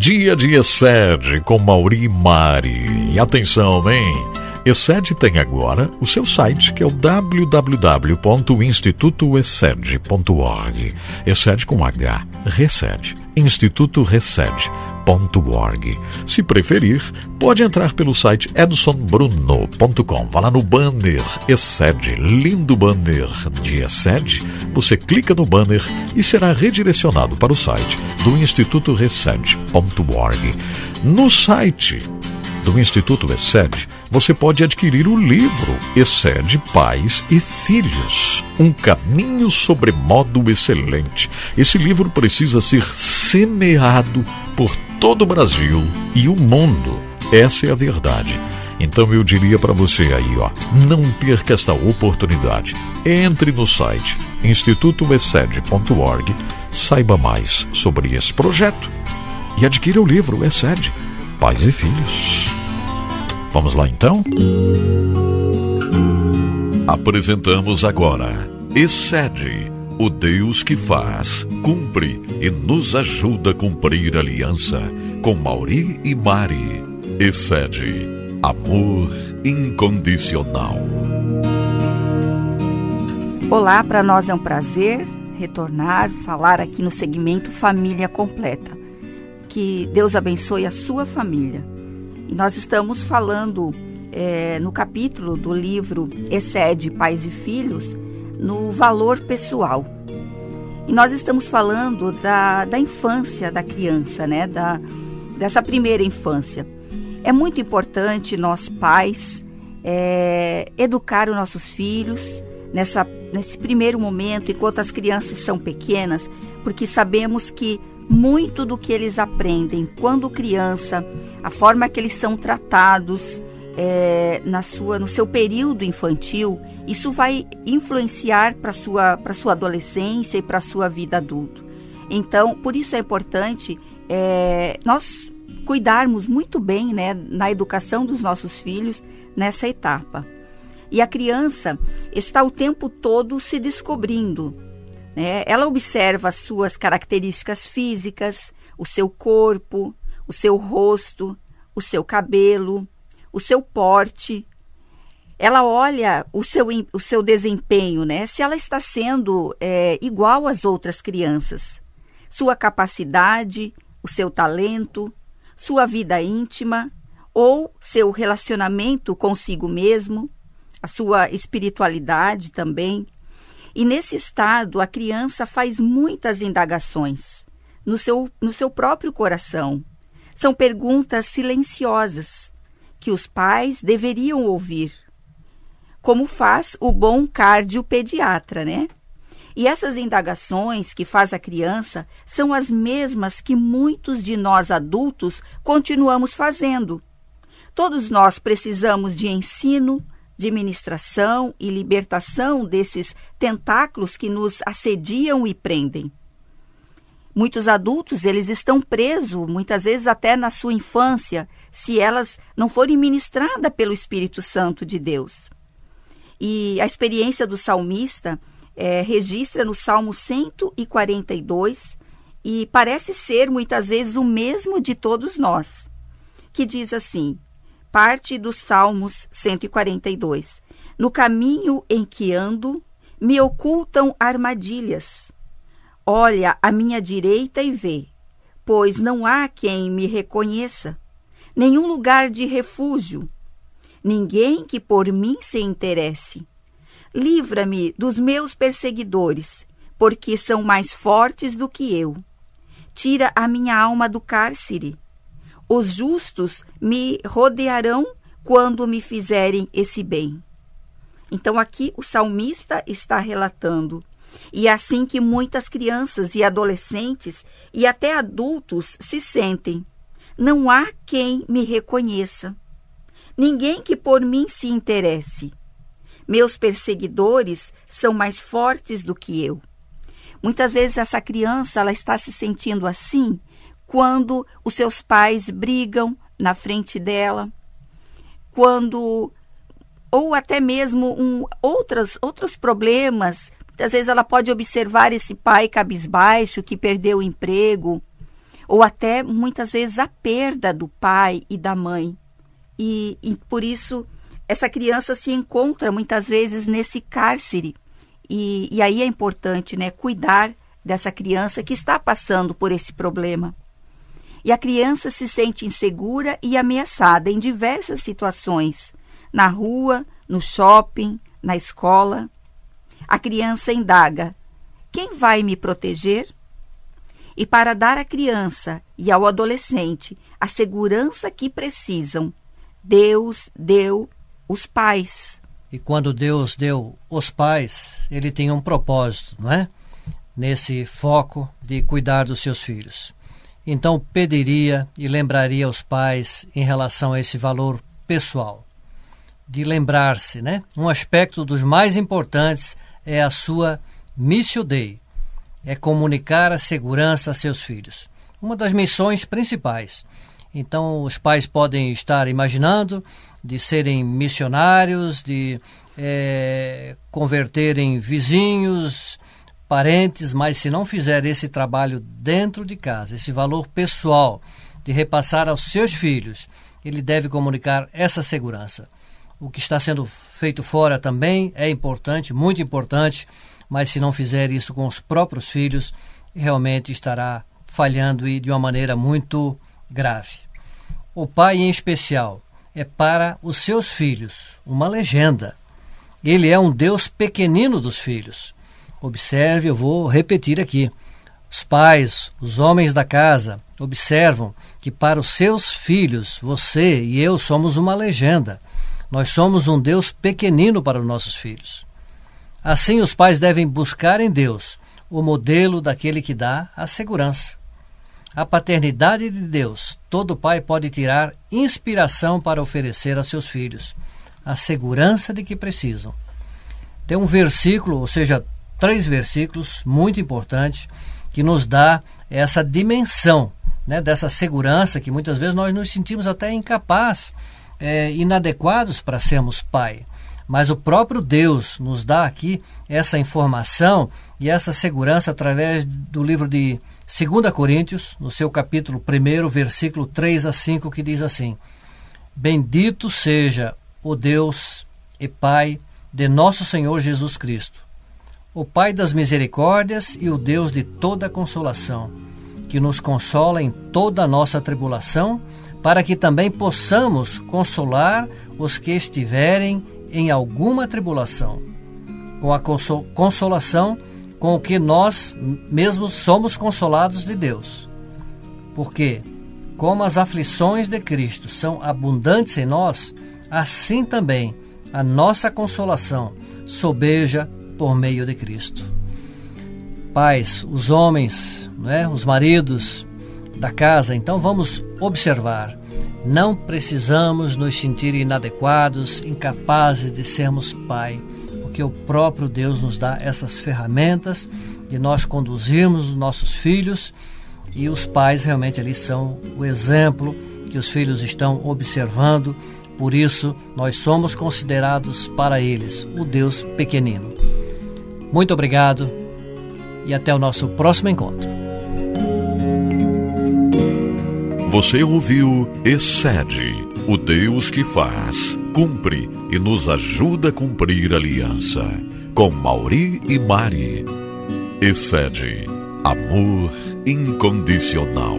Dia de Excede com Mauri Mari. E atenção, hein? Excede tem agora o seu site, que é o www.institutoexcede.org. Excede com H. Recede. Instituto Recede edsonbruno.org. Se preferir, pode entrar pelo site edsonbruno.com. Vá lá no banner Excede, lindo banner de Excede. Você clica no banner e será redirecionado para o site do Instituto Recede.org. No site do Instituto Excede, você pode adquirir o livro Excede Pais e Filhos, um caminho sobremodo excelente. Esse livro precisa ser semeado por todo o Brasil e o mundo. Essa é a verdade. Então eu diria para você aí, ó, não perca esta oportunidade. Entre no site institutoexcede.org, saiba mais sobre esse projeto e adquira o livro Excede, Pais e Filhos. Vamos lá então? Apresentamos agora Excede o Deus que faz, cumpre e nos ajuda a cumprir aliança com Mauri e Mari. Excede amor incondicional. Olá, para nós é um prazer retornar, falar aqui no segmento Família Completa. Que Deus abençoe a sua família. E nós estamos falando é, no capítulo do livro Excede Pais e Filhos no valor pessoal. E nós estamos falando da, da infância da criança, né? Da, dessa primeira infância. É muito importante nós pais é, educar os nossos filhos nessa, nesse primeiro momento, enquanto as crianças são pequenas, porque sabemos que muito do que eles aprendem quando criança, a forma que eles são tratados, é, na sua, no seu período infantil, isso vai influenciar para sua para sua adolescência e para sua vida adulta. Então, por isso é importante é, nós cuidarmos muito bem, né, na educação dos nossos filhos nessa etapa. E a criança está o tempo todo se descobrindo. Né? Ela observa as suas características físicas, o seu corpo, o seu rosto, o seu cabelo, o seu porte, ela olha o seu, o seu desempenho, né? Se ela está sendo é, igual às outras crianças, sua capacidade, o seu talento, sua vida íntima ou seu relacionamento consigo mesmo, a sua espiritualidade também. E nesse estado, a criança faz muitas indagações no seu, no seu próprio coração. São perguntas silenciosas que os pais deveriam ouvir, como faz o bom cardiopediatra, né? E essas indagações que faz a criança são as mesmas que muitos de nós adultos continuamos fazendo. Todos nós precisamos de ensino, de ministração e libertação desses tentáculos que nos assediam e prendem. Muitos adultos, eles estão presos, muitas vezes até na sua infância, se elas não forem ministradas pelo Espírito Santo de Deus. E a experiência do salmista é, registra no Salmo 142 e parece ser muitas vezes o mesmo de todos nós, que diz assim: parte dos Salmos 142. No caminho em que ando, me ocultam armadilhas Olha à minha direita e vê, pois não há quem me reconheça, nenhum lugar de refúgio, ninguém que por mim se interesse. Livra-me dos meus perseguidores, porque são mais fortes do que eu. Tira a minha alma do cárcere. Os justos me rodearão quando me fizerem esse bem. Então aqui o salmista está relatando e é assim que muitas crianças e adolescentes e até adultos se sentem. Não há quem me reconheça. Ninguém que por mim se interesse. Meus perseguidores são mais fortes do que eu. Muitas vezes essa criança ela está se sentindo assim quando os seus pais brigam na frente dela, quando ou até mesmo um, outras, outros problemas às vezes ela pode observar esse pai cabisbaixo que perdeu o emprego, ou até muitas vezes a perda do pai e da mãe. E, e por isso essa criança se encontra muitas vezes nesse cárcere. E, e aí é importante né, cuidar dessa criança que está passando por esse problema. E a criança se sente insegura e ameaçada em diversas situações, na rua, no shopping, na escola. A criança indaga: quem vai me proteger? E para dar à criança e ao adolescente a segurança que precisam, Deus deu os pais. E quando Deus deu os pais, ele tem um propósito, não é? Nesse foco de cuidar dos seus filhos. Então pediria e lembraria aos pais em relação a esse valor pessoal, de lembrar-se, né? Um aspecto dos mais importantes é a sua missio dei, é comunicar a segurança a seus filhos. Uma das missões principais. Então, os pais podem estar imaginando de serem missionários, de é, converterem vizinhos, parentes, mas se não fizer esse trabalho dentro de casa, esse valor pessoal de repassar aos seus filhos, ele deve comunicar essa segurança. O que está sendo feito fora também é importante, muito importante, mas se não fizer isso com os próprios filhos, realmente estará falhando e de uma maneira muito grave. O pai, em especial, é para os seus filhos uma legenda. Ele é um Deus pequenino dos filhos. Observe, eu vou repetir aqui. Os pais, os homens da casa, observam que para os seus filhos, você e eu somos uma legenda. Nós somos um Deus pequenino para os nossos filhos. Assim, os pais devem buscar em Deus o modelo daquele que dá a segurança. A paternidade de Deus, todo pai pode tirar inspiração para oferecer a seus filhos a segurança de que precisam. Tem um versículo, ou seja, três versículos muito importantes que nos dá essa dimensão né, dessa segurança que muitas vezes nós nos sentimos até incapazes, é, inadequados para sermos pai. Mas o próprio Deus nos dá aqui essa informação e essa segurança através do livro de 2 Coríntios, no seu capítulo 1, versículo 3 a 5, que diz assim: Bendito seja o Deus e Pai de nosso Senhor Jesus Cristo, o Pai das misericórdias e o Deus de toda consolação, que nos consola em toda a nossa tribulação, para que também possamos consolar os que estiverem em alguma tribulação, com a consolação com o que nós mesmos somos consolados de Deus. Porque, como as aflições de Cristo são abundantes em nós, assim também a nossa consolação sobeja por meio de Cristo. Pais, os homens, né, os maridos da casa, então vamos observar não precisamos nos sentir inadequados, incapazes de sermos pai, porque o próprio Deus nos dá essas ferramentas de nós conduzirmos os nossos filhos e os pais realmente ali são o exemplo que os filhos estão observando. Por isso, nós somos considerados para eles o Deus pequenino. Muito obrigado e até o nosso próximo encontro. Você ouviu Excede, o Deus que faz, cumpre e nos ajuda a cumprir a aliança. Com Mauri e Mari. Excede, amor incondicional.